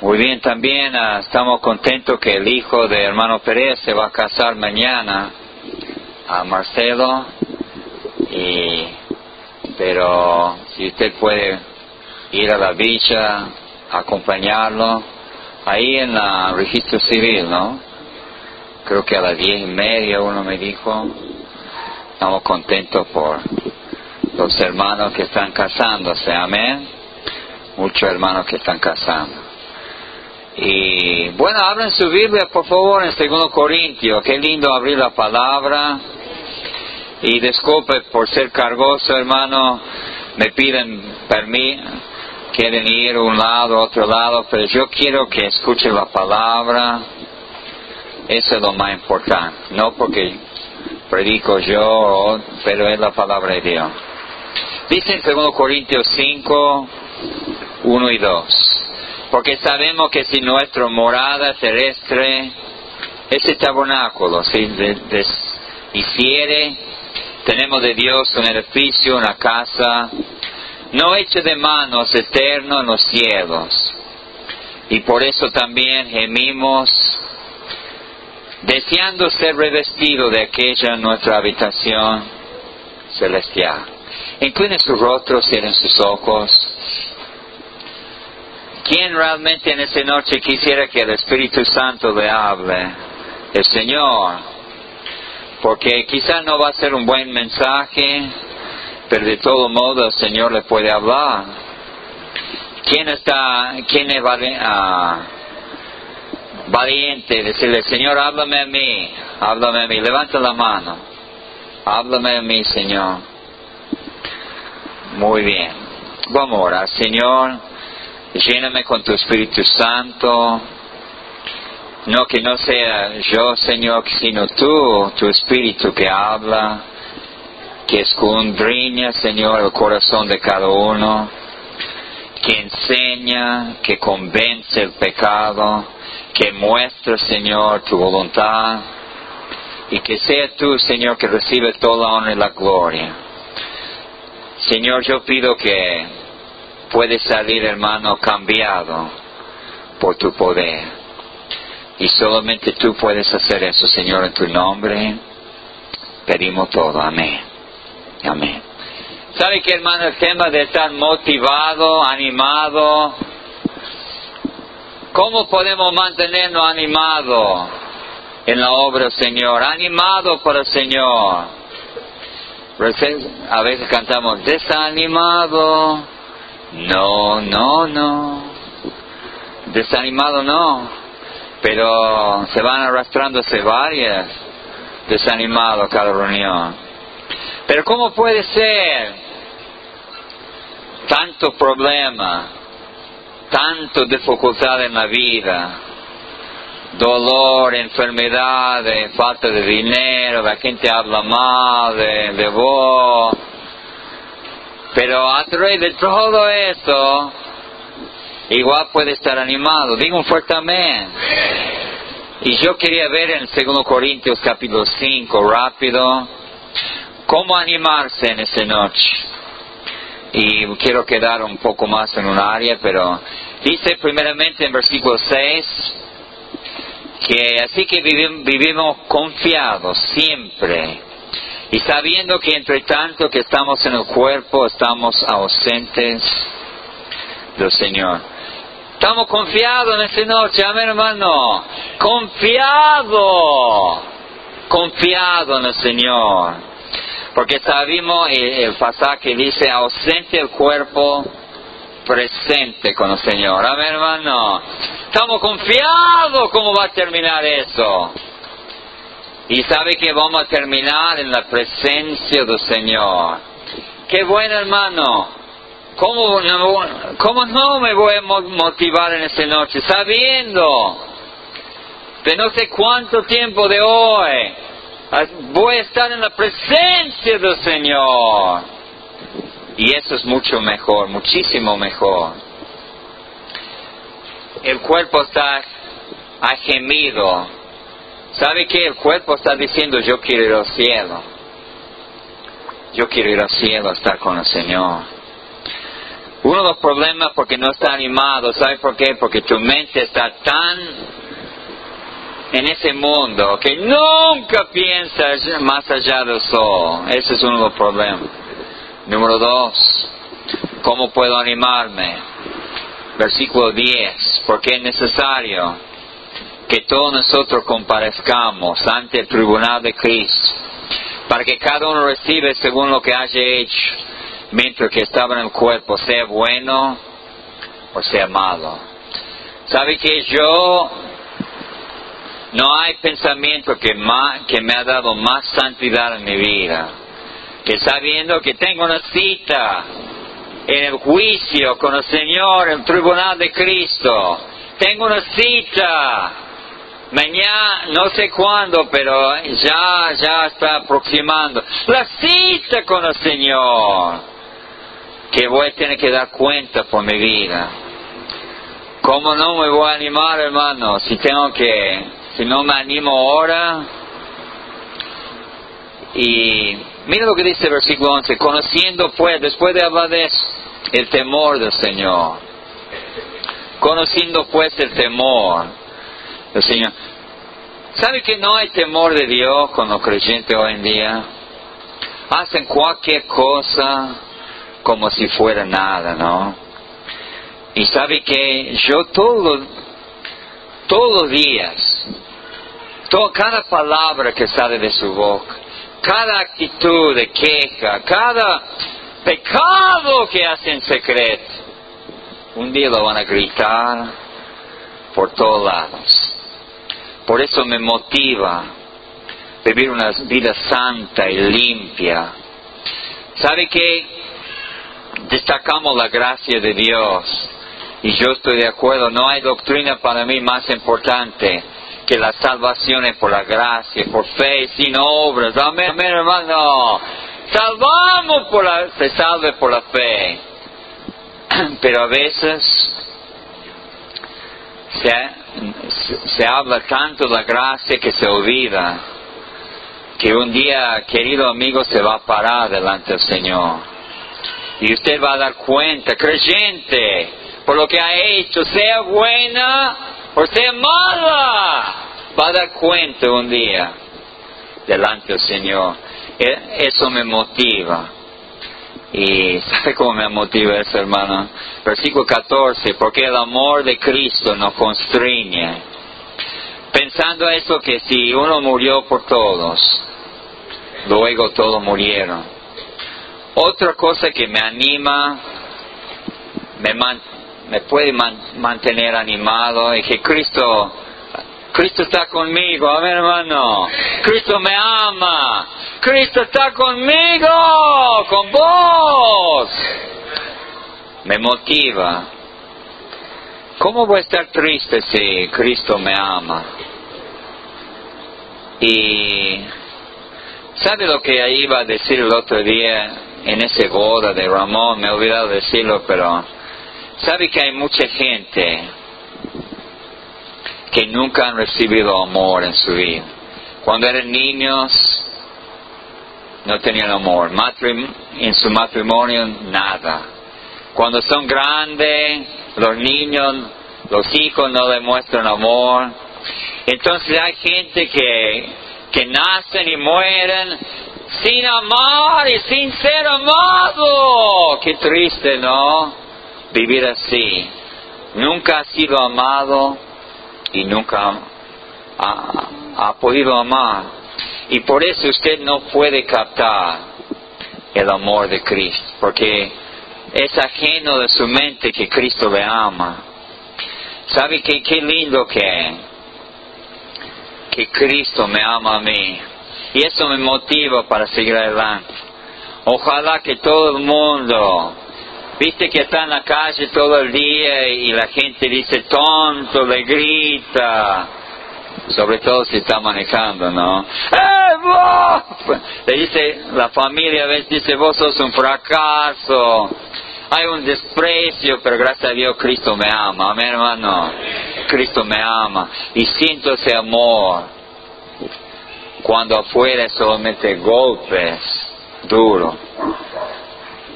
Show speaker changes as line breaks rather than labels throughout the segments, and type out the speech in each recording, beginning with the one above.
Muy bien, también ah, estamos contentos que el hijo de hermano Pérez se va a casar mañana a Marcelo. Y, pero si usted puede ir a la villa, acompañarlo, ahí en el registro civil, ¿no? Creo que a las diez y media uno me dijo. Estamos contentos por los hermanos que están casándose, amén. Muchos hermanos que están casando. Y bueno, abren su Biblia por favor en segundo Corintios. Qué lindo abrir la palabra. Y disculpe por ser cargoso, hermano. Me piden permiso, quieren ir un lado, otro lado, pero yo quiero que escuchen la palabra. Eso es lo más importante. No porque predico yo, pero es la palabra de Dios. Dice en 2 Corintios 5, 1 y 2. Porque sabemos que si nuestra morada terrestre, ese tabernáculo, si hiciere, tenemos de Dios un edificio, una casa, no hecho de manos, eterno en los cielos. Y por eso también gemimos, deseando ser revestido de aquella nuestra habitación celestial. Incline su rostro, cierren sus ojos. ¿Quién realmente en esta noche quisiera que el Espíritu Santo le hable? El Señor. Porque quizá no va a ser un buen mensaje, pero de todo modo el Señor le puede hablar. ¿Quién está, quién es uh, valiente? Decirle, Señor, háblame a mí, háblame a mí, levanta la mano, háblame a mí, Señor. Muy bien. Vamos a orar. Señor, lléname con tu Espíritu Santo. No que no sea yo, Señor, sino tú, tu Espíritu que habla, que escudriña, Señor, el corazón de cada uno, que enseña, que convence el pecado, que muestra, Señor, tu voluntad, y que sea tú, Señor, que recibe toda la honra y la gloria. Señor, yo pido que puede salir, hermano, cambiado por tu poder. Y solamente tú puedes hacer eso, Señor, en tu nombre. Pedimos todo. Amén. Amén. ¿Sabe qué, hermano? El tema de estar motivado, animado. ¿Cómo podemos mantenernos animados en la obra, Señor? Animado por el Señor a veces cantamos desanimado. No, no, no. Desanimado no. Pero se van arrastrándose varias desanimados cada reunión. Pero ¿cómo puede ser tanto problema, tanto dificultad en la vida? dolor, enfermedad, falta de dinero, la gente habla mal de, de vos. Pero a través de todo eso, igual puede estar animado. Digo un fuerte amén. Y yo quería ver en 2 Corintios capítulo 5, rápido, cómo animarse en esa noche. Y quiero quedar un poco más en un área, pero dice primeramente en versículo 6, que así que vivimos, confiados siempre y sabiendo que entre tanto que estamos en el cuerpo estamos ausentes del Señor. Estamos confiados en esta noche, amén hermano. Confiado, confiado en el Señor. Porque sabemos el, el pasaje dice ausente el cuerpo, presente con el Señor. Amén hermano. Estamos confiados cómo va a terminar eso. Y sabe que vamos a terminar en la presencia del Señor. Qué bueno hermano. ¿Cómo no, ¿Cómo no me voy a motivar en esta noche? Sabiendo de no sé cuánto tiempo de hoy voy a estar en la presencia del Señor. Y eso es mucho mejor, muchísimo mejor el cuerpo está ha gemido. ¿Sabe qué? El cuerpo está diciendo yo quiero ir al cielo. Yo quiero ir al cielo a estar con el Señor. Uno de los problemas porque no está animado, ¿sabe por qué? Porque tu mente está tan en ese mundo que nunca piensas más allá del sol. Ese es uno de los problemas. Número dos, ¿cómo puedo animarme? Versículo 10, porque es necesario que todos nosotros comparezcamos ante el tribunal de Cristo, para que cada uno reciba según lo que haya hecho, mientras que estaba en el cuerpo, sea bueno o sea malo. ¿Sabe que yo no hay pensamiento que, que me ha dado más santidad en mi vida que sabiendo que tengo una cita en el juicio con el Señor, en el tribunal de Cristo. Tengo una cita mañana, no sé cuándo, pero ya, ya está aproximando. La cita con el Señor, que voy a tener que dar cuenta por mi vida. ¿Cómo no me voy a animar, hermano? Si tengo que si no me animo ahora. Y mira lo que dice el versículo 11, conociendo pues, después de eso, el temor del Señor. Conociendo pues el temor del Señor. ¿Sabe que no hay temor de Dios con los creyentes hoy en día? Hacen cualquier cosa como si fuera nada, ¿no? Y sabe que yo todo, todos los días cada palabra que sale de su boca, cada actitud de queja, cada pecado que hace en secreto, un día lo van a gritar por todos lados. Por eso me motiva vivir una vida santa y limpia. ¿Sabe que destacamos la gracia de Dios? Y yo estoy de acuerdo, no hay doctrina para mí más importante que la salvación es por la gracia, por fe, sin obras. Amén, amén hermano. Salvamos por la, se salve por la fe. Pero a veces se, habla tanto de la gracia que se olvida que un día, querido amigo, se va a parar delante del Señor. Y usted va a dar cuenta, creyente, por lo que ha hecho, sea buena o sea mala, va a dar cuenta un día delante del Señor. E, eso me motiva. Y ¿sabe cómo me motiva eso, hermano? Versículo 14, porque el amor de Cristo nos constriñe. Pensando eso que si uno murió por todos, luego todos murieron. Otra cosa que me anima, me, me puede mantener animado y que Cristo, Cristo está conmigo, amén hermano, Cristo me ama, Cristo está conmigo, con vos, me motiva. ¿Cómo voy a estar triste si Cristo me ama? Y ¿sabe lo que iba a decir el otro día en ese boda de Ramón? Me he olvidado decirlo, pero ¿Sabe que hay mucha gente que nunca han recibido amor en su vida? Cuando eran niños no tenían amor. en su matrimonio nada. Cuando son grandes, los niños, los hijos no demuestran amor. Entonces hay gente que, que nacen y mueren sin amar y sin ser amado. Qué triste, ¿no? vivir así. Nunca ha sido amado y nunca ha, podido amar. Y por eso usted no puede captar el amor de Cristo, porque es ajeno de su mente que Cristo le ama. ¿Sabe que qué lindo que que Cristo me ama a mí? Y eso me motiva para seguir adelante. Ojalá que todo el mundo Viste que está en la calle todo el día y la gente dice tonto, le grita. Sobre todo si está manejando, ¿no? ¡Eh, vos! Le dice, la familia a veces dice, vos sos un fracaso. Hay un desprecio, pero gracias a Dios Cristo me ama. Amén, hermano. Cristo me ama. Y siento ese amor. Cuando afuera solamente golpes duros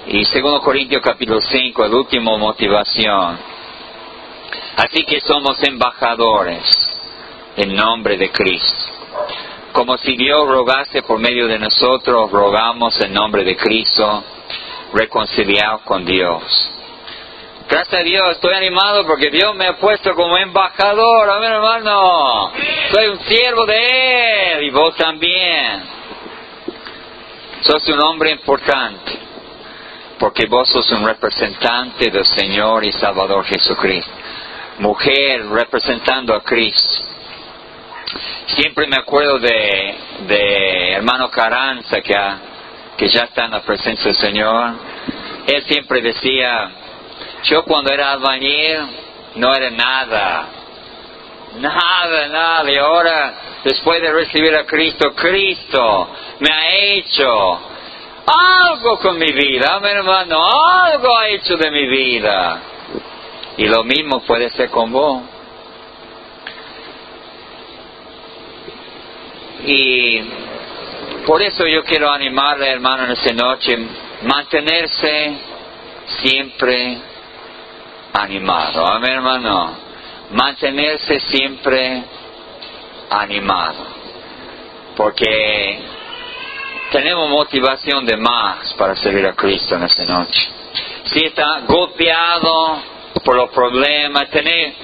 Y 2 Corintios capítulo 5, el último motivación. Así que somos embajadores en nombre de Cristo. Como si Dios rogase por medio de nosotros, rogamos en nombre de Cristo, reconciliados con Dios. Gracias a Dios, estoy animado porque Dios me ha puesto como embajador, amén hermano. Soy un siervo de Él y vos también. Sos un hombre importante porque vos sos un representante del Señor y Salvador Jesucristo. Mujer representando a Cristo. Siempre me acuerdo de, de hermano Caranza que, que ya está en la presencia del Señor. Él siempre decía, yo cuando era albañil no era nada, nada, nada. Y ahora, después de recibir a Cristo, Cristo me ha hecho algo con mi vida, mi hermano, algo ha hecho de mi vida. Y lo mismo puede ser con vos. Y por eso yo quiero animarle, hermano, en esta noche, mantenerse siempre animado. Amén, hermano. Mantenerse siempre animado. Porque tenemos motivación de más para servir a Cristo en esta noche. Si está golpeado por los problemas, tener,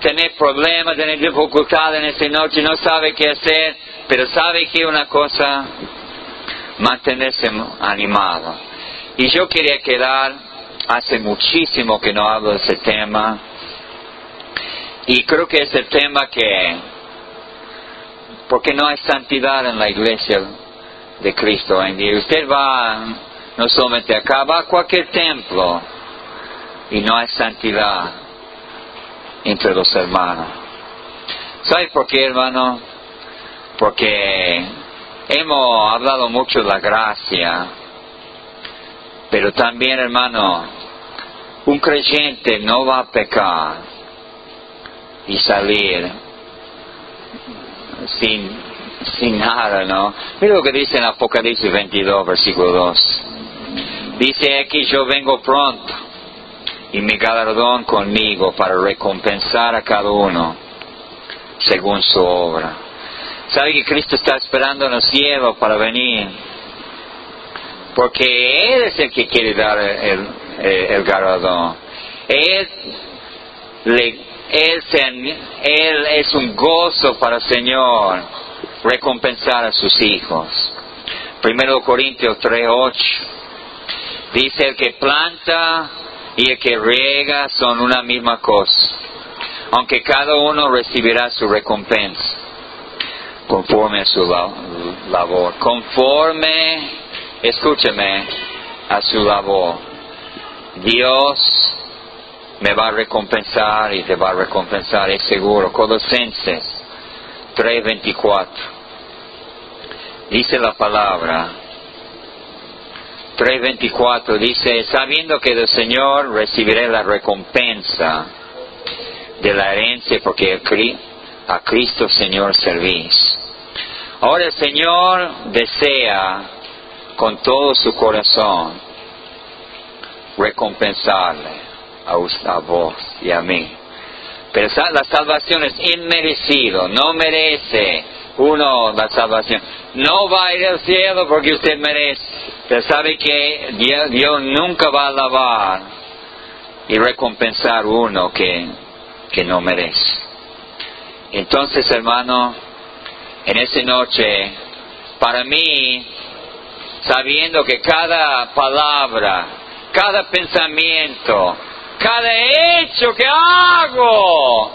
tener problemas, tener dificultades en esta noche, no sabe qué hacer, pero sabe que una cosa, mantenerse animado. Y yo quería quedar, hace muchísimo que no hablo de ese tema, y creo que es el tema que, porque no hay santidad en la iglesia de Cristo en día. Usted va no solamente acá, va a cualquier templo y no hay santidad entre los hermanos. ¿Sabe por qué, hermano? Porque hemos hablado mucho de la gracia, pero también, hermano, un creyente no va a pecar y salir sin sin nada, ¿no? Mira lo que dice en Apocalipsis 22, versículo 2. Dice aquí, yo vengo pronto y mi galardón conmigo para recompensar a cada uno según su obra. ¿Sabe que Cristo está esperando en el cielo para venir? Porque Él es el que quiere dar el, el, galardón. Él, es un gozo para el Señor recompensar a sus hijos. Primero Corintios 3.8 dice el que planta y el que riega son una misma cosa, aunque cada uno recibirá su recompensa conforme a su labor, conforme, escúcheme, a su labor. Dios me va a recompensar y te va a recompensar, es seguro. Colosenses 3:24. Dice la palabra. 3:24 dice, sabiendo que del Señor recibiré la recompensa de la herencia porque a Cristo Señor servís. Ahora el Señor desea con todo su corazón recompensarle a, a vos y a mí. La salvación es inmerecido, no merece uno la salvación. No va a ir al cielo porque usted merece. Pero sabe que Dios, nunca va a alabar y recompensar uno que, que no merece. Entonces, hermano, en esa noche, para mí, sabiendo que cada palabra, cada pensamiento, cada hecho que hago,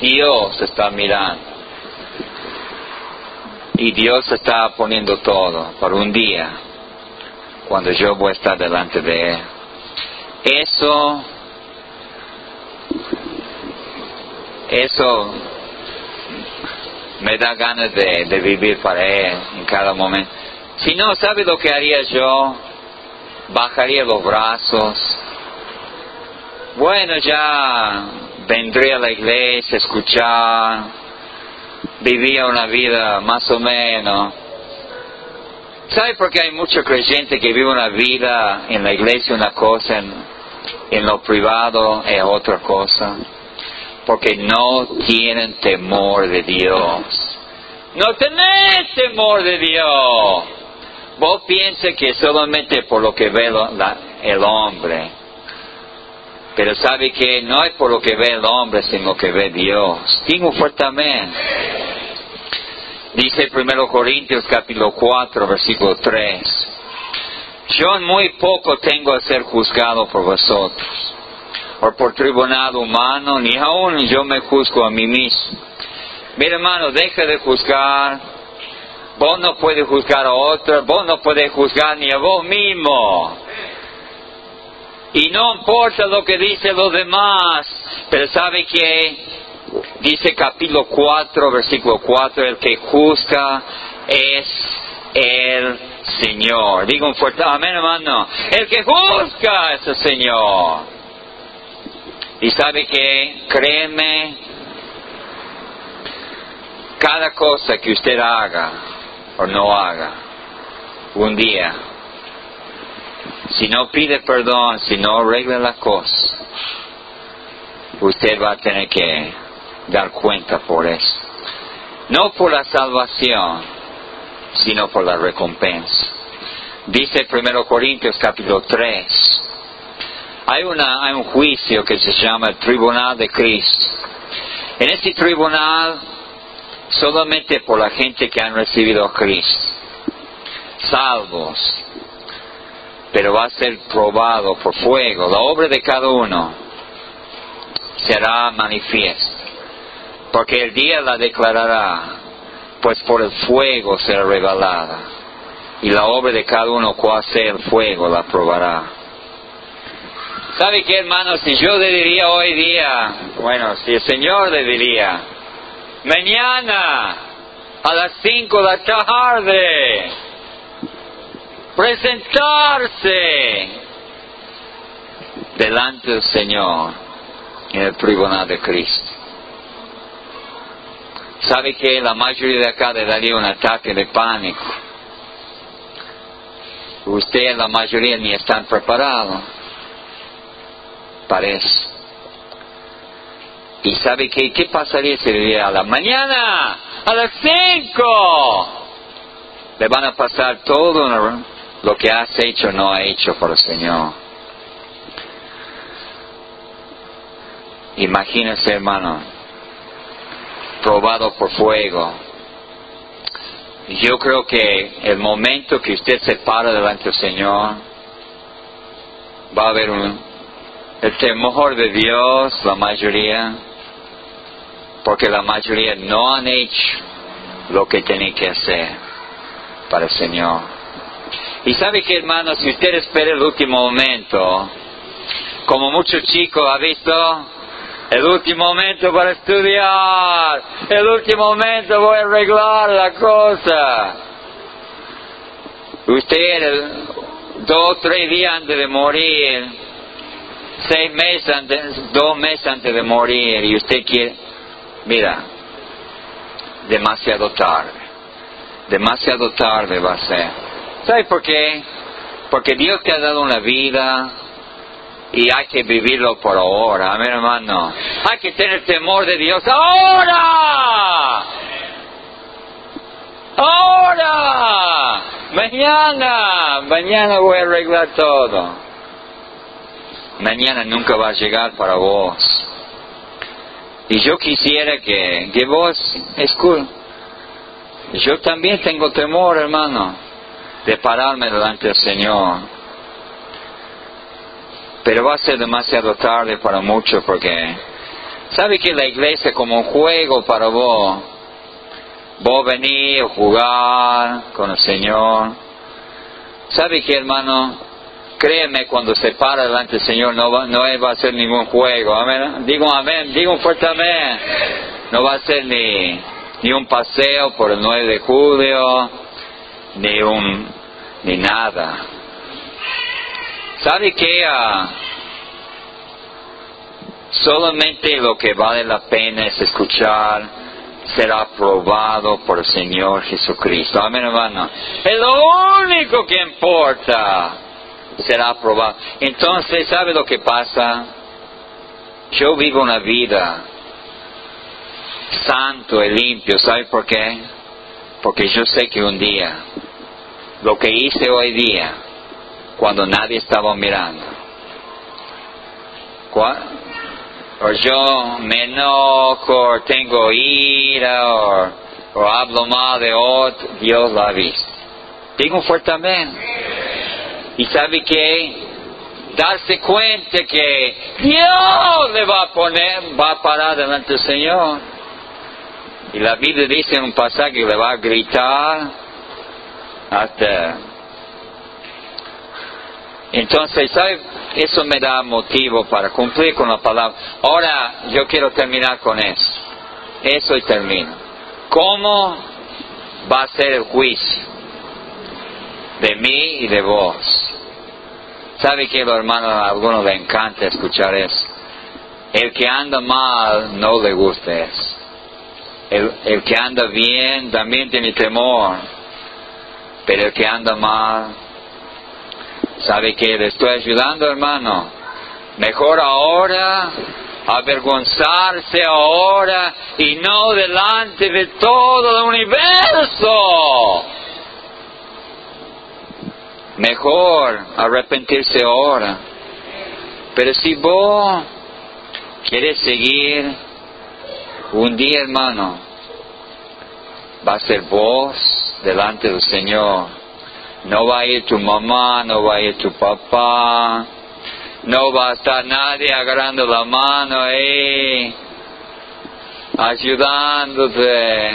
Dios está mirando. Y Dios está poniendo todo por un día, cuando yo voy a estar delante de Él. Eso, eso me da ganas de, de vivir para Él en cada momento. Si no, ¿sabe lo que haría yo? Bajaría los brazos, bueno, ya vendría a la iglesia, escuchar, vivía una vida más o menos, ¿Sabe por qué hay mucho creyente que vive una vida en la iglesia una cosa, en, lo privado es otra cosa? Porque no tienen temor de Dios. No tenés temor de Dios. Vos pienses que solamente por lo que ve el hombre. Pero sabe que no es por lo que ve el hombre, sino que ve Dios. Digo fuertemente. Dice 1 Corintios capítulo 4, versículo 3. Yo en muy poco tengo a ser juzgado por vosotros, o por tribunal humano, ni aún yo me juzgo a mí mismo. Mira hermano, deja de juzgar. Vos no puedes juzgar a otro, vos no puedes juzgar ni a vos mismo. Y no importa lo que dicen los demás, pero sabe que dice capítulo 4, versículo 4, el que juzga es el Señor. Digo un fuerte amén, hermano. El que juzga es el Señor. Y sabe que, créeme, cada cosa que usted haga o no haga, un día, si no pide perdón, si no arregla la cosa, usted va a tener que dar cuenta por eso. No por la salvación, sino por la recompensa. Dice 1 Corintios capítulo 3. Hay, una, hay un juicio que se llama el Tribunal de Cristo. En ese tribunal, solamente por la gente que han recibido a Cristo, salvos, pero va a ser probado por fuego. La obra de cada uno será manifiesta porque el día la declarará, pues por el fuego será revelada, y la obra de cada uno cual sea el fuego la probará. ¿Sabe qué, hermano? Si yo le diría hoy día, bueno, si el Señor le diría, mañana a las cinco de la tarde, presentarse delante del Señor en el tribunal de Cristo. ¿Sabe que la mayoría de acá le daría un ataque de pánico? Usted, la mayoría, ni están preparados para eso. ¿Y sabe qué, qué pasaría si le a la mañana, a las cinco? Le van a pasar todo lo que has hecho no ha hecho por el Señor. Imagínese, hermano, probado por fuego. Yo creo que el momento que usted se para delante del Señor, va a haber un, el temor de Dios, la mayoría, porque la mayoría no han hecho lo que tienen que hacer para el Señor. Y sabe que hermano, si usted espera el último momento, como muchos chicos ha visto, el último momento para estudiar, el último momento voy a arreglar la cosa. Usted, dos, tres días antes de morir, seis meses antes, dos meses antes de morir, y usted quiere, mira, demasiado tarde, demasiado tarde va a ser. ¿Sabe por qué? Porque Dios te ha dado una vida, y hay que vivirlo por ahora, amén hermano. Hay que tener temor de Dios ahora. Ahora. Mañana. Mañana voy a arreglar todo. Mañana nunca va a llegar para vos. Y yo quisiera que, que vos, escuchen, yo también tengo temor, hermano, de pararme delante del Señor pero va a ser demasiado tarde para muchos porque sabe que la iglesia es como un juego para vos. Vos venir a jugar con el Señor. ¿Sabe que hermano? Créeme, cuando se para delante del Señor no va, no va a ser ningún juego. Amén. Digo amén, digo un fuerte amén. No va a ser ni, ni un paseo por el 9 de julio, ni un, ni nada. ¿Sabe qué? Ah, solamente lo que vale la pena es escuchar será aprobado por el Señor Jesucristo. Amén, hermano. Es lo único que importa. Será aprobado. Entonces, ¿sabe lo que pasa? Yo vivo una vida santo y limpio. ¿Sabe por qué? Porque yo sé que un día, lo que hice hoy día, cuando nadie estaba mirando, o yo me enojo, o tengo ira, o, hablo mal de otro, Dios lo ha visto. Digo fuerte amén. Y sabe que darse cuenta que Dios le va a poner, va a parar delante del Señor. Y la Biblia dice en un pasaje que le va a gritar hasta... Entonces, ¿sabe? Eso me da motivo para cumplir con la palabra. Ahora yo quiero terminar con eso. Eso y termino. ¿Cómo va a ser el juicio de mí y de vos? ¿Sabe que los hermanos a algunos le encanta escuchar eso? El que anda mal no le gusta eso. El, el que anda bien también tiene temor, pero el que anda mal ¿Sabe que le estoy ayudando, hermano? Mejor ahora avergonzarse ahora y no delante de todo el universo. Mejor arrepentirse ahora. Pero si vos quieres seguir un día, hermano, va a ser vos delante del Señor no va a ir tu mamá, no va a ir tu papá, no va a estar nadie agarrando la mano ahí, ayudándote.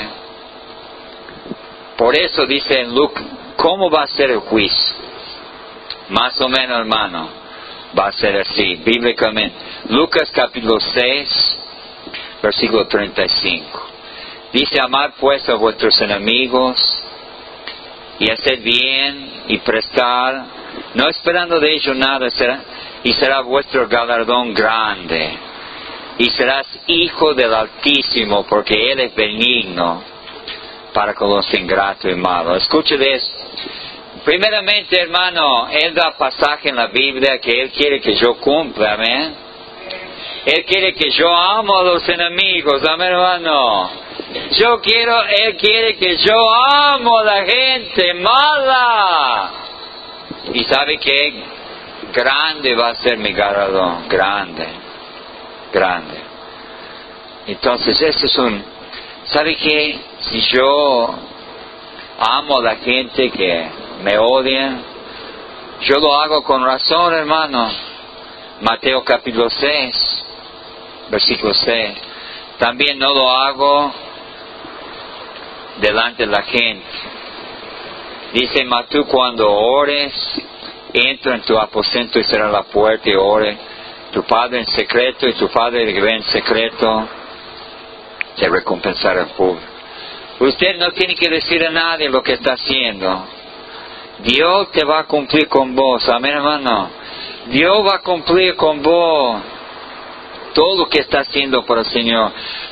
Por eso dice en Lucas, ¿cómo va a ser el juicio? Más o menos, hermano, va a ser así, bíblicamente. Lucas capítulo 6, versículo 35. Dice, amar pues a vuestros enemigos, y hacer bien y prestar, no esperando de ello nada, será, y será vuestro galardón grande. Y serás hijo del Altísimo, porque Él es benigno para con los ingratos y malos. Escuche esto. Primeramente, hermano, Él da pasaje en la Biblia que Él quiere que yo cumpla, amén. Él quiere que yo amo a los enemigos, amén, hermano. Yo quiero, Él quiere que yo amo a la gente mala. Y sabe que grande va a ser mi galardón, grande, grande. Entonces, ese es un, ¿sabe que Si yo amo a la gente que me odia, yo lo hago con razón, hermano. Mateo capítulo 6, versículo 6. También no lo hago delante de la gente. Dice, mas tú cuando ores, entra en tu aposento y será la puerta y ore. Tu Padre en secreto y tu Padre que ve en secreto te recompensará el público. Usted no tiene que decir a nadie lo que está haciendo. Dios te va a cumplir con vos. Amén, hermano. Dios va a cumplir con vos todo lo que está haciendo por el Señor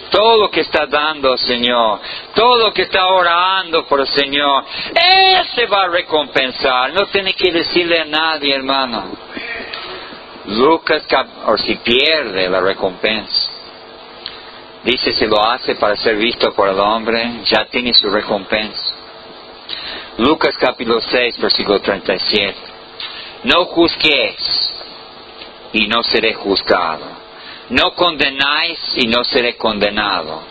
todo lo que está dando, Señor, todo lo que está orando por el Señor, Él se va a recompensar. No tiene que decirle a nadie, hermano. Lucas, o si pierde la recompensa. Dice, si lo hace para ser visto por el hombre, ya tiene su recompensa. Lucas capítulo 6, versículo 37. No juzguéis y no seré juzgado no condenáis y no seré condenado.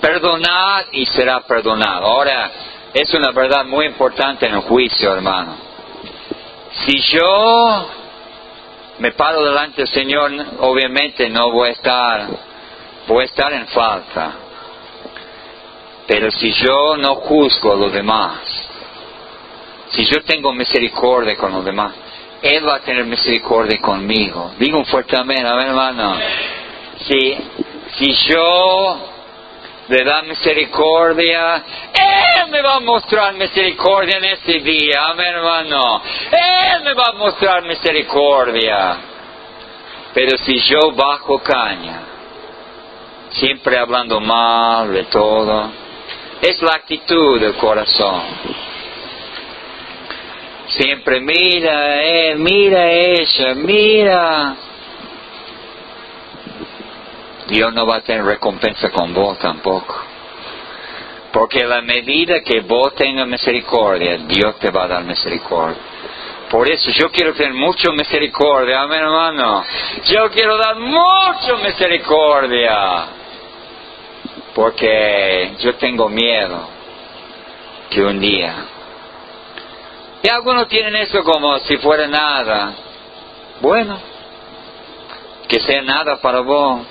Perdonad y será perdonado. Ahora, es una verdad muy importante en el juicio, hermano. Si yo me paro delante del Señor, obviamente no voy a estar, voy a estar en falta. Pero si yo no juzgo a los demás, si yo tengo misericordia con los demás, él va a tener misericordia conmigo. Digo un fuerte amén, amén hermano. Si, si yo le da misericordia, Él me va a mostrar misericordia en este día, amén hermano. Él me va a mostrar misericordia. Pero si yo bajo caña, siempre hablando mal de todo. Es la actitud del corazón. Siempre mira él, mira ella, mira. Dios no va a tener recompensa con vos tampoco. Porque la medida que vos tengas misericordia, Dios te va a dar misericordia. Por eso yo quiero tener mucha misericordia, amén hermano. Yo quiero dar mucha misericordia. Porque yo tengo miedo que un día. Y algunos tienen eso como si fuera nada. Bueno, que sea nada para vos.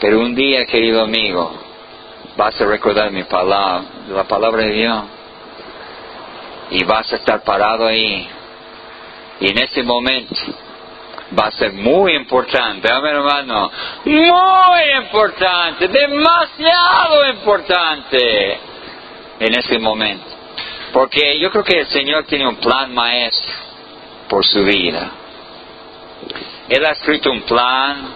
Pero un día, querido amigo, vas a recordar mi palabra, la palabra de Dios y vas a estar parado ahí. Y en ese momento va a ser muy importante, amén hermano, muy importante, demasiado importante en ese momento. Porque yo creo que el Señor tiene un plan maestro por su vida. Él ha escrito un plan,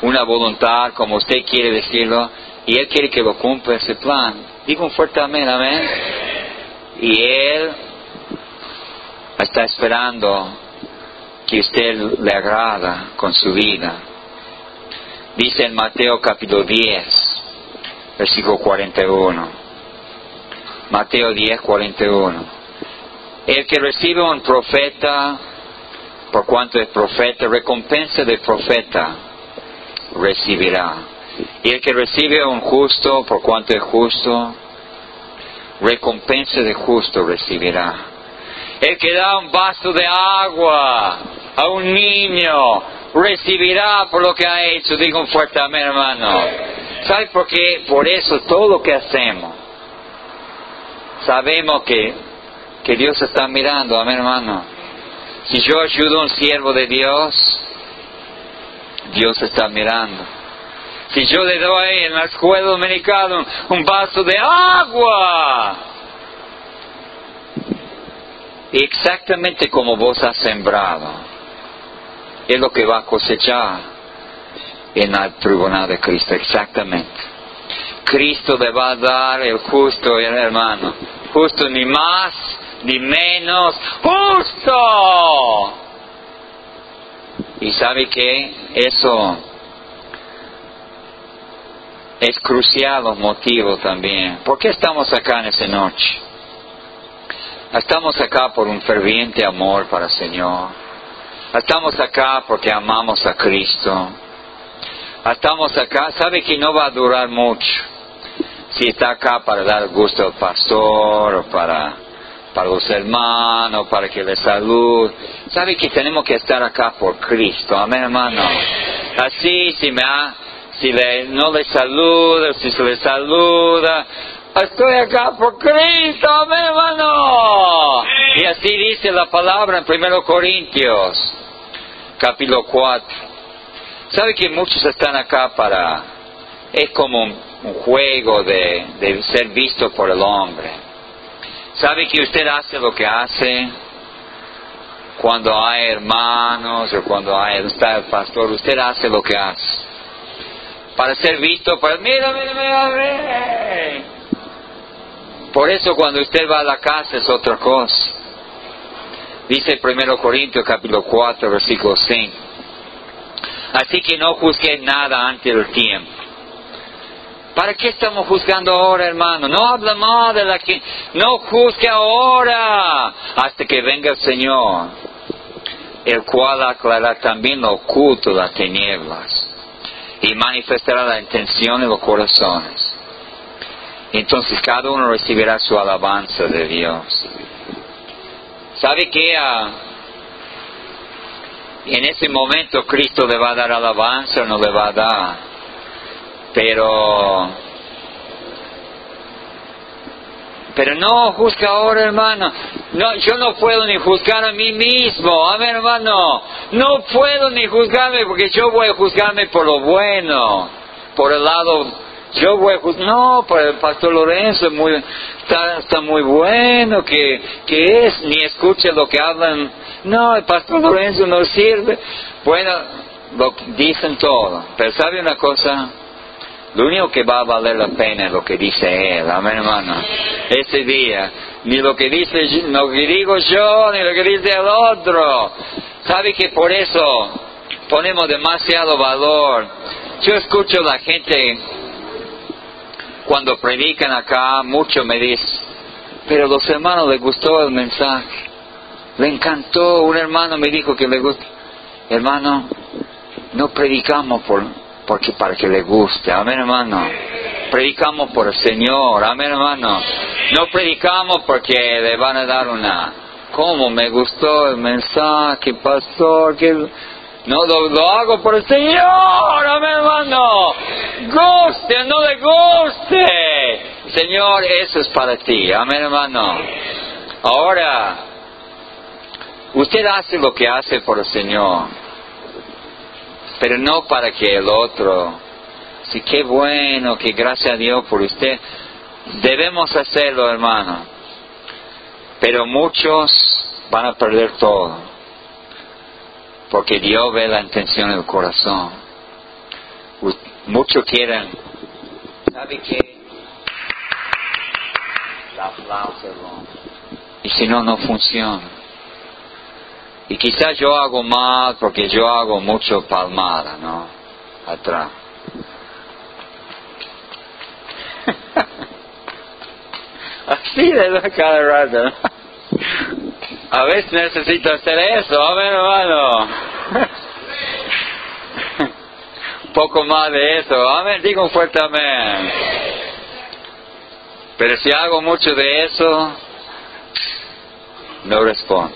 una voluntad, como usted quiere decirlo, y Él quiere que lo cumpla ese plan. Digo un fuerte amén, amén. Y Él está esperando que usted le agrada con su vida. Dice en Mateo capítulo 10, versículo 41. Mateo 10, 41. El que recibe un profeta, por cuanto es profeta, recompensa de profeta recibirá. Y el que recibe un justo, por cuanto es justo, recompensa de justo recibirá. El que da un vaso de agua a un niño recibirá por lo que ha hecho. Digo un fuerte amén, hermano. ¿Sabe por qué? Por eso todo lo que hacemos, sabemos que, que Dios está mirando, amén, hermano. Si yo ayudo a un siervo de Dios, Dios está mirando. Si yo le doy en la escuela dominicana un, vaso de agua, exactamente como vos has sembrado, es lo que va a cosechar en el tribunal de Cristo, exactamente. Cristo le va a dar el justo, hermano, justo ni más ni menos, justo. Y sabe que eso es crucial motivo también. ¿Por qué estamos acá en esta noche? Estamos acá por un ferviente amor para el Señor. Estamos acá porque amamos a Cristo. Estamos acá, sabe que no va a durar mucho. Si está acá para dar gusto al pastor para, para los hermanos, para que le salud. Sabe que tenemos que estar acá por Cristo. Amén, hermano. Así, si me ha, si le, no le saluda, si se le saluda, estoy acá por Cristo, amén, hermano. Y así dice la palabra en 1 Corintios, capítulo 4. ¿Sabe que muchos están acá para... Es como un, juego de, ser visto por el hombre. ¿Sabe que usted hace lo que hace? Cuando hay hermanos o cuando hay, está el pastor, usted hace lo que hace para ser visto, para mira, mira, mira, mira. Por eso cuando usted va a la casa es otra cosa. Dice 1 Corintios capítulo 4 versículo 5. Así que no juzgue nada antes del tiempo. ¿Para qué estamos juzgando ahora, hermano? No habla más de la que... No juzgue ahora hasta que venga el Señor, el cual aclara también lo oculto de las tinieblas y manifestará la intención en los corazones. Entonces cada uno recibirá su alabanza de Dios. ¿Sabe que ah, en ese momento Cristo le va a dar alabanza o no le va a dar? Pero pero no juzga ahora, hermano. No, yo no puedo ni juzgar a mí mismo. Amén, hermano. No puedo ni juzgarme porque yo voy a juzgarme por lo bueno. Por el lado, yo voy a juzgar. No, por el pastor Lorenzo muy, está, está muy bueno que, que es, ni escuche lo que hablan. No, el pastor Lorenzo no sirve. Bueno, lo dicen todo. Pero ¿sabe una cosa? Lo único que va a valer la pena es lo que dice Él. Amén, hermano. Ese día. Ni lo que dice, lo que digo yo, ni lo que dice el otro. ¿Sabe que por eso ponemos demasiado valor? Yo escucho a la gente cuando predican acá, mucho me dice, pero a los hermanos les gustó el mensaje. Le encantó. Un hermano me dijo que le gusta. Hermano, no predicamos por, porque para que le guste. Amén, hermano. Predicamos por el Señor. Amén, hermano. No predicamos porque le van a dar una. ¿Cómo me gustó el mensaje, pastor? Que no lo, hago por el Señor. Amén, hermano. Guste, no le guste. Señor, eso es para ti. Amén, hermano. Ahora, usted hace lo que hace por el Señor pero no para que el otro, sí, qué bueno, que gracias a Dios por usted. Debemos hacerlo, hermano. Pero muchos van a perder todo. Porque Dios ve la intención del corazón. Muchos quieren, ¿sabe qué? La aplauso, Y si no, no funciona. Y quizás yo hago mal porque yo hago mucho palmada, ¿no? Atrás. Así de lo cada rato. A veces necesito hacer eso, amén hermano. Un poco más de eso, amén, digo un fuerte amén. Pero si hago mucho de eso, no respondo.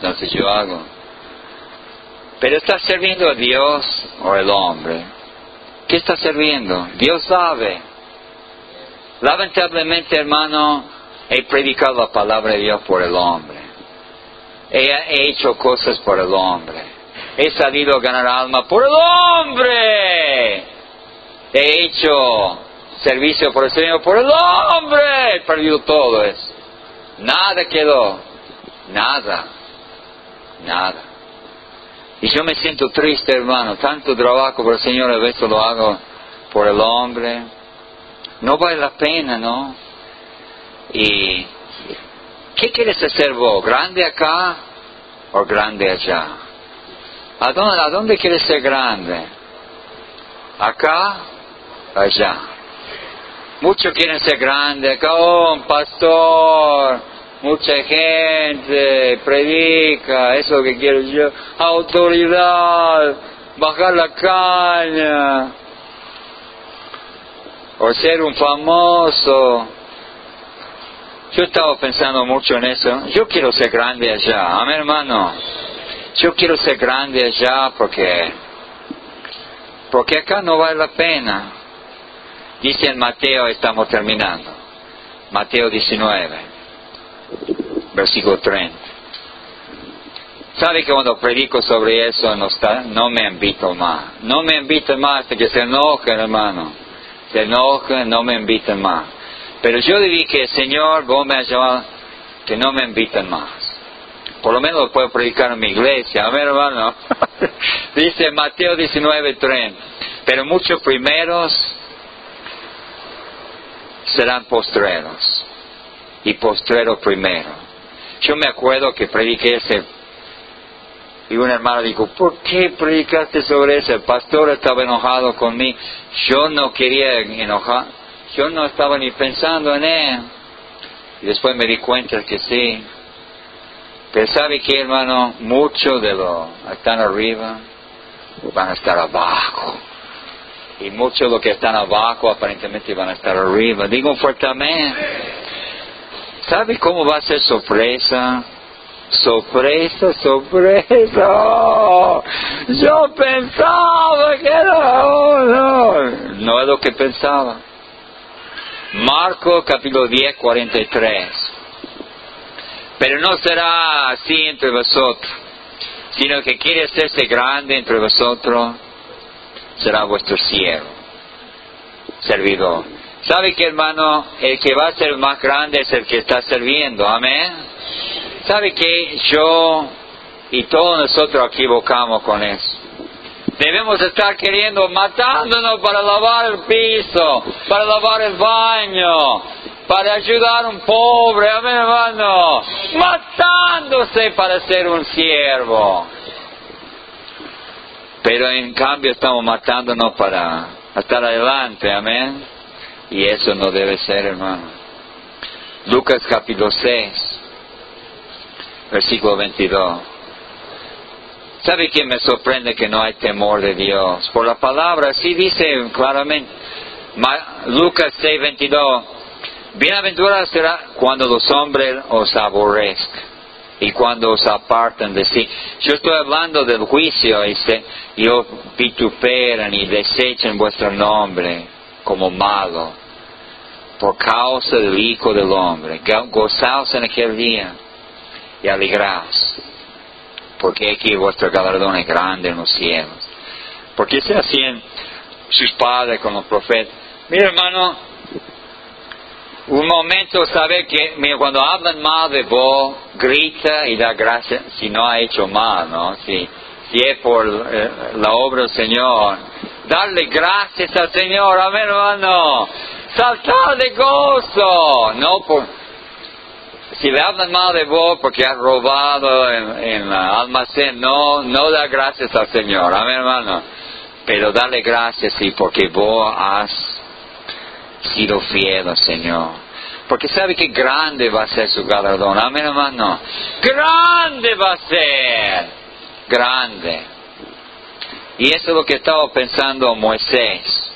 Entonces yo hago. Pero está sirviendo a Dios o el hombre. ¿Qué está sirviendo? Dios sabe. Lamentablemente, hermano, he predicado la palabra de Dios por el hombre. He, hecho cosas por el hombre. He salido a ganar alma por el hombre. He hecho servicio por el Señor por el hombre. He perdido todo eso. Nada quedó. Nada nada. Y yo me siento triste, hermano, tanto trabajo por el Señor, a veces lo hago por el hombre. No vale la pena, ¿no? ¿Y qué quieres hacer vos? ¿Grande acá o grande allá? ¿A dónde, a dónde quieres ser grande? ¿Acá? Allá. Muchos quieren ser grande acá, oh, un pastor, mucha gente predica, eso que quiero yo, autoridad, bajar la caña, o ser un famoso. Yo estaba pensando mucho en eso. Yo quiero ser grande allá, amén hermano. Yo quiero ser grande allá porque, porque acá no vale la pena. Dice en Mateo, estamos terminando. Mateo 19 versículo 30. ¿Sabe que cuando predico sobre eso no, está, no me invito más? No me inviten más hasta que se enojen, hermano. Se enojen, no me inviten más. Pero yo dije Señor, vos me has que no me inviten más. Por lo menos lo puedo predicar en mi iglesia. A ver, hermano. Dice Mateo 19, 30. Pero muchos primeros serán postreros. Y postreros primero. Yo me acuerdo que prediqué ese y un hermano dijo, ¿por qué predicaste sobre eso? El pastor estaba enojado conmigo. Yo no quería enojar, yo no estaba ni pensando en él. Y después me di cuenta que sí. Pero sabe que hermano, muchos de los que están arriba van a estar abajo. Y muchos de los que están abajo aparentemente van a estar arriba. Digo fuertemente. ¿Sabe cómo va a ser sorpresa? Sorpresa, sorpresa. Yo pensaba que no, no, no es lo que pensaba. Marco capítulo 10, 43. Pero no será así entre vosotros, sino que quiere hacerse grande entre vosotros, será vuestro siervo, servidor. ¿Sabe que hermano? El que va a ser más grande es el que está sirviendo. Amén. ¿Sabe que yo y todos nosotros equivocamos con eso? Debemos estar queriendo, matándonos para lavar el piso, para lavar el baño, para ayudar a un pobre, amén hermano, matándose para ser un siervo. Pero en cambio estamos matándonos para estar adelante, amén. Y eso no debe ser, hermano. Lucas capítulo 6, versículo 22. ¿Sabe quién me sorprende que no hay temor de Dios? Por la palabra, sí dice claramente, Lucas 6, 22, bienaventurado será cuando los hombres os aborrezcan y cuando os apartan de sí. Yo estoy hablando del juicio y, se, y os vituperan y desechan vuestro nombre como malo por causa del Hijo del Hombre. Gozaos en aquel día y alegraos, porque aquí vuestro galardón es grande en los cielos. Porque se hacían sus padres con los profetas. Mira hermano, un momento sabe que mira, cuando hablan mal de vos, grita y da gracias si no ha hecho mal, ¿no? Si, si es por eh, la obra del Señor. Darle gracias al Señor, amén hermano. Saltar de gozo, no por... Si le hablan mal de vos porque has robado en, en almacén, no, no da gracias al Señor, amén hermano. Pero dale gracias sí porque vos has sido fiel al Señor. Porque sabe que grande va a ser su galardón. Amén, hermano. Grande va a ser. Grande. Y eso es lo que estaba pensando Moisés.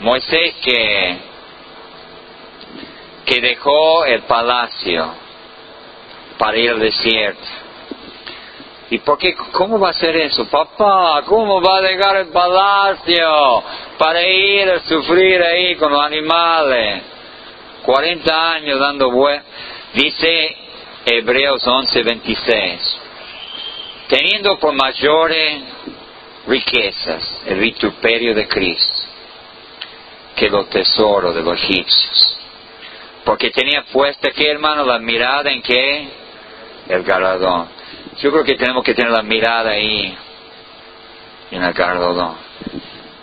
Moisés que, que dejó el palacio para ir al desierto. ¿Y por qué? ¿Cómo va a ser eso? Papá, ¿cómo va a dejar el palacio para ir a sufrir ahí con los animales? 40 años dando vueltas. Dice Hebreos 11:26, teniendo por mayores riquezas el vituperio de Cristo que los tesoros de los egipcios. Porque tenía puesta aquí, hermano, la mirada en qué? El galardón. Yo creo que tenemos que tener la mirada ahí, en el galardón.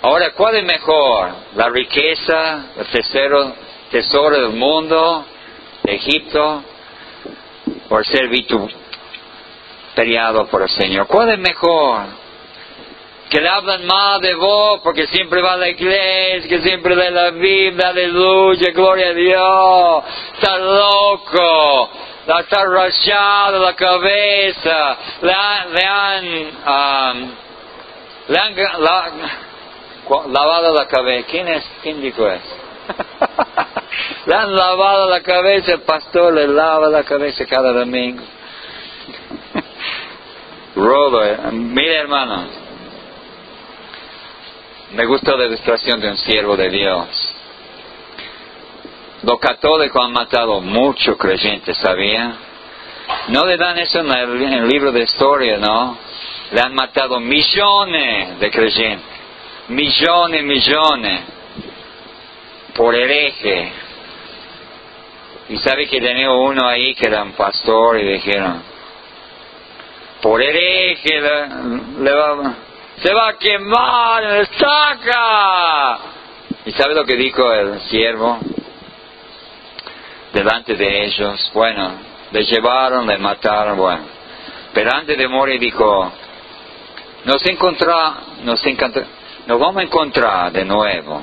Ahora, ¿cuál es mejor? ¿La riqueza, el tesoro, tesoro del mundo, de Egipto, o ser vituperiado por el Señor? ¿Cuál es mejor? Que le hablan mal de vos porque siempre va a la iglesia, que siempre lee la Biblia, aleluya, gloria a Dios, está loco, está rayado la cabeza, le han, le han, um, le han lavado la cabeza. ¿Quién es? ¿Quién dijo eso? le han lavado la cabeza, el pastor le lava la cabeza cada domingo. Rodo, eh. mire hermano, me gusta la ilustración de un siervo de Dios. Los católicos han matado muchos creyentes, ¿sabía? No le dan eso en el, libro de historia, ¿no? Le han matado millones de creyentes. Millones, millones. Por hereje. Y sabe que tenía uno ahí que era un pastor y dijeron, por hereje le, le va se va a quemar, saca. ¿Y sabe lo que dijo el siervo? Delante de ellos, bueno, le llevaron, le mataron, bueno. Pero antes de morir dijo, nos encontró, nos encontró, nos vamos a encontrar de nuevo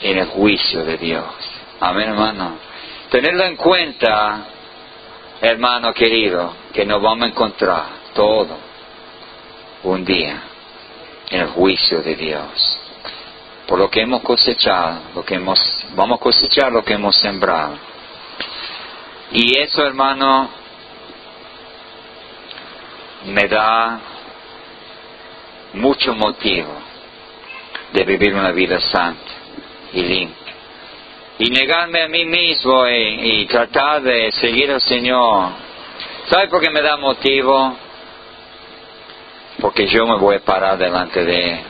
en el juicio de Dios. Amén, hermano. Tenerlo en cuenta, hermano querido, que nos vamos a encontrar todo un día en el juicio de Dios. Por lo que hemos cosechado, lo que hemos, vamos a cosechar lo que hemos sembrado. Y eso, hermano, me da mucho motivo de vivir una vida santa y limpia. Y negarme a mí mismo y, y tratar de seguir al Señor. ¿Sabe por qué me da motivo? Porque yo me voy a parar delante de Él.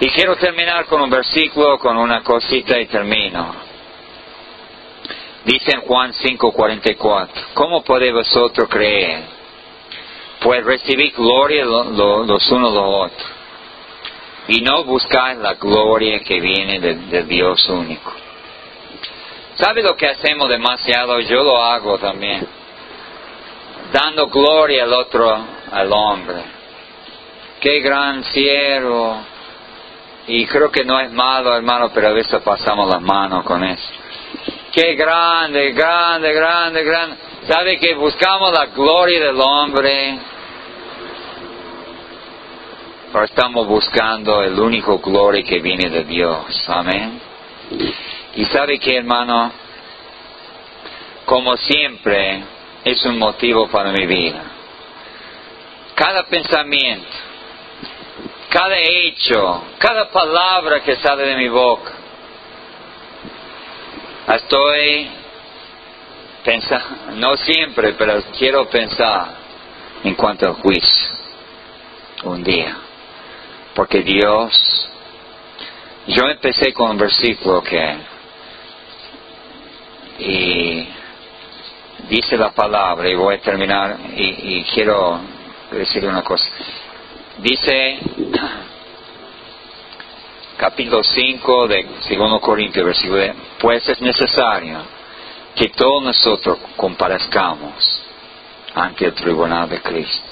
Y quiero terminar con un versículo, con una cosita y termino. Dice en Juan 5:44, ¿cómo podéis vosotros creer? fue recibir gloria los unos de los otros y no buscar la gloria que viene de, Dios único. ¿Sabe lo que hacemos demasiado? Yo lo hago también. Dando gloria al otro, al hombre. Qué gran siervo. Y creo que no es malo, hermano, pero a veces pasamos las manos con eso. Qué grande, grande, grande, grande. ¿Sabe que buscamos la gloria del hombre? Pero estamos buscando el único gloria que viene de Dios. Amén. Y sabe que, hermano, como siempre, es un motivo para mi vida. Cada pensamiento, cada hecho, cada palabra que sale de mi boca, estoy pensando, no siempre, pero quiero pensar en cuanto al juicio un día. Porque Dios, yo empecé con un versículo que, y dice la palabra, y voy a terminar, y, quiero decir una cosa. Dice, capítulo 5 de 2 Corintios, versículo, pues es necesario que todos nosotros comparezcamos ante el tribunal de Cristo.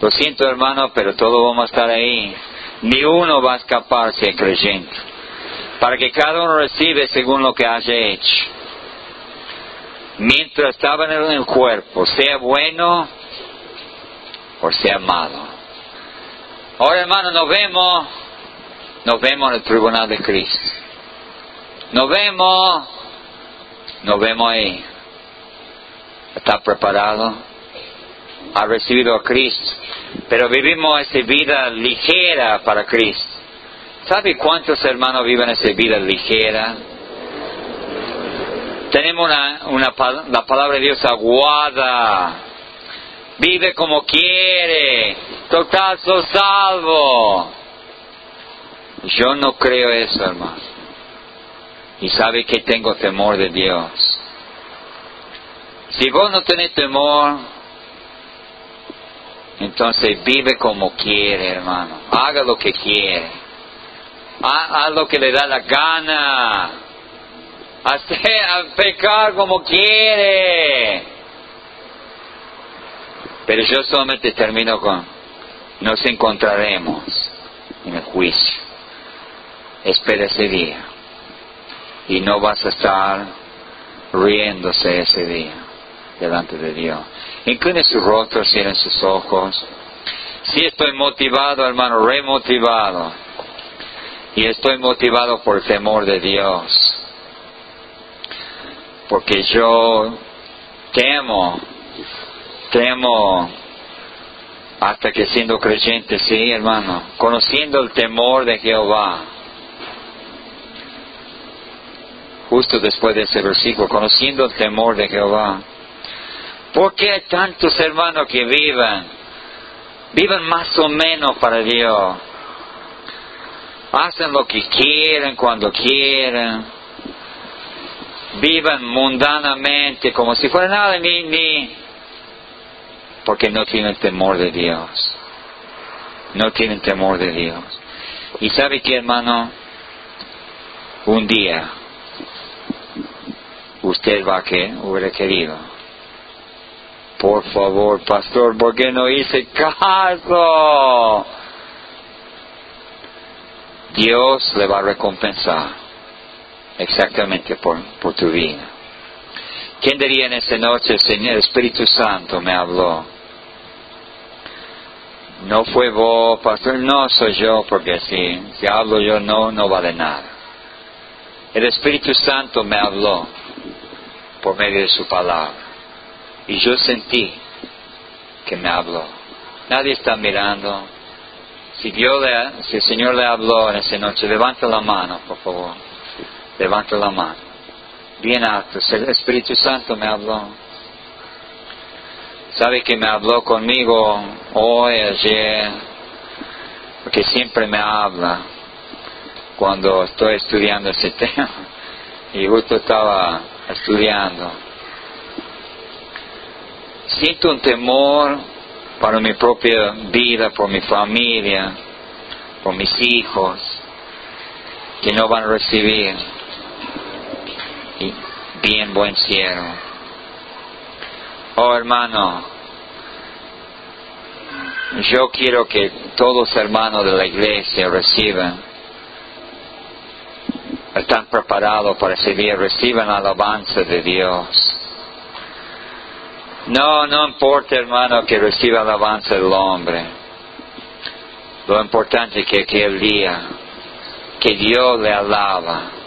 Lo siento hermano, pero todos vamos a estar ahí ni uno va a escapar si creyente, para que cada uno recibe según lo que haya hecho. Mientras estaba en el cuerpo, sea bueno o sea malo. Ahora hermano, nos vemos, nos vemos en el tribunal de Cristo. Nos vemos, nos vemos ahí. ¿Está preparado? ¿Ha recibido a Cristo? pero vivimos esa vida ligera para Cristo. ¿Sabe cuántos hermanos viven esa vida ligera? Tenemos una, la palabra de Dios aguada. Vive como quiere. Total, sos salvo. Yo no creo eso, hermano. Y sabe que tengo temor de Dios. Si vos no tenés temor, entonces vive como quiere, hermano. Haga lo que quiere. Haz lo que le da la gana. Hace a pecar como quiere. Pero yo solamente termino con, nos encontraremos en el juicio. Espera ese día. Y no vas a estar riéndose ese día delante de Dios. Incline su rostro, cierren sus ojos. Si estoy motivado, hermano, remotivado. Y estoy motivado por el temor de Dios. Porque yo temo, temo hasta que siendo creyente, sí, hermano, conociendo el temor de Jehová. Justo después de ese versículo, conociendo el temor de Jehová. ¿Por qué hay tantos hermanos que vivan? Viven más o menos para Dios. Hacen lo que quieren cuando quieren. Vivan mundanamente como si fuera nada ni, ni. Porque no tienen temor de Dios. No tienen temor de Dios. Y sabe que hermano, un día usted va que hubiera querido por favor, pastor, ¿por qué no hice caso? Dios le va a recompensar exactamente por, tu vida. ¿Quién diría en esa noche, Señor, Espíritu Santo me habló? No fue vos, pastor, no soy yo, porque si, si hablo yo no, no vale nada. El Espíritu Santo me habló por medio de su palabra. Y yo sentí que me habló. Nadie está mirando. Si, Dios si el Señor le habló en esa noche, levanta la mano, por favor. Levanta la mano. Bien alto. El Espíritu Santo me habló. Sabe que me habló conmigo hoy, ayer, porque siempre me habla cuando estoy estudiando ese tema. Y justo estaba estudiando siento un temor para mi propia vida, por mi familia, por mis hijos, que no van a recibir bien buen cielo. Oh hermano, yo quiero que todos hermanos de la iglesia reciban, están preparados para recibir, reciban alabanza de Dios. No, no importa hermano que reciba alabanza del hombre. Lo importante es que aquel día que Dios le alaba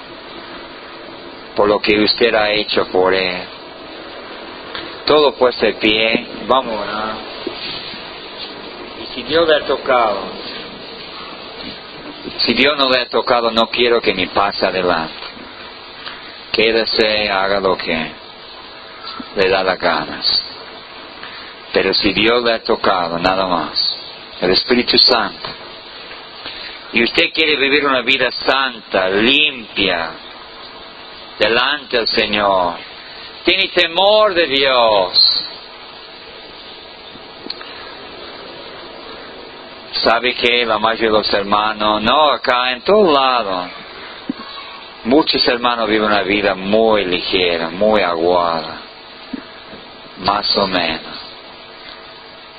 por lo que usted ha hecho por él. Todo puesto de pie, vamos a Y si Dios le ha tocado, si Dios no le ha tocado, no quiero que me pase adelante. Quédese, haga lo que le da las ganas. Pero si Dios le ha tocado, nada más. El Espíritu Santo. Y usted quiere vivir una vida santa, limpia, delante del Señor. Tiene temor de Dios. ¿Sabe que la mayoría de los hermanos, no acá, en todo lado, muchos hermanos viven una vida muy ligera, muy aguada, más o menos.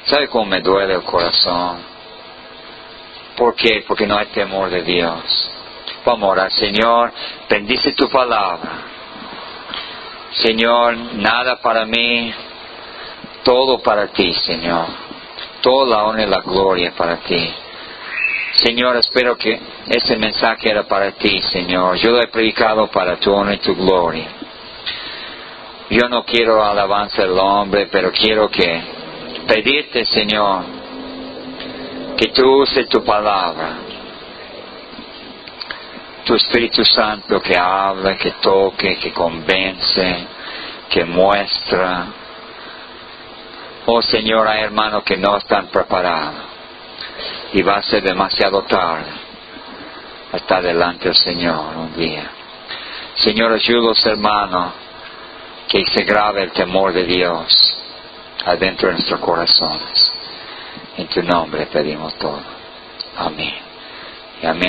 ¿Sabe cómo me duele el corazón? ¿Por qué? Porque no hay temor de Dios. Vamos Señor, bendice tu palabra. Señor, nada para mí, todo para ti, Señor toda la honra y la gloria para ti. Señor, espero que ese mensaje era para ti, Señor. Yo lo he predicado para tu honra y tu gloria. Yo no quiero alabanza del hombre, pero quiero que pedirte, Señor, que tú uses tu palabra, tu Espíritu Santo que habla, que toque, que convence, que muestra, Oh Señor, hay hermanos que no están preparados y va a ser demasiado tarde hasta delante del Señor un día. Señor, ayuda a los hermanos que se grabe el temor de Dios adentro de nuestros corazones. En tu nombre pedimos todo. Amén. Y amén.